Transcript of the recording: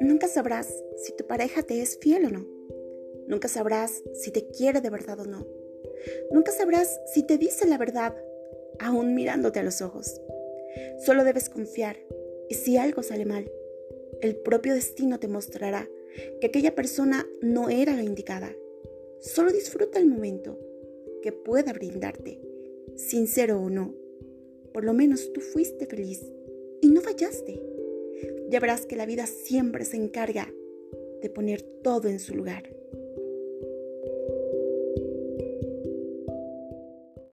Nunca sabrás si tu pareja te es fiel o no. Nunca sabrás si te quiere de verdad o no. Nunca sabrás si te dice la verdad, aún mirándote a los ojos. Solo debes confiar y si algo sale mal, el propio destino te mostrará que aquella persona no era la indicada. Solo disfruta el momento que pueda brindarte, sincero o no. Por lo menos tú fuiste feliz y no fallaste. Ya verás que la vida siempre se encarga de poner todo en su lugar.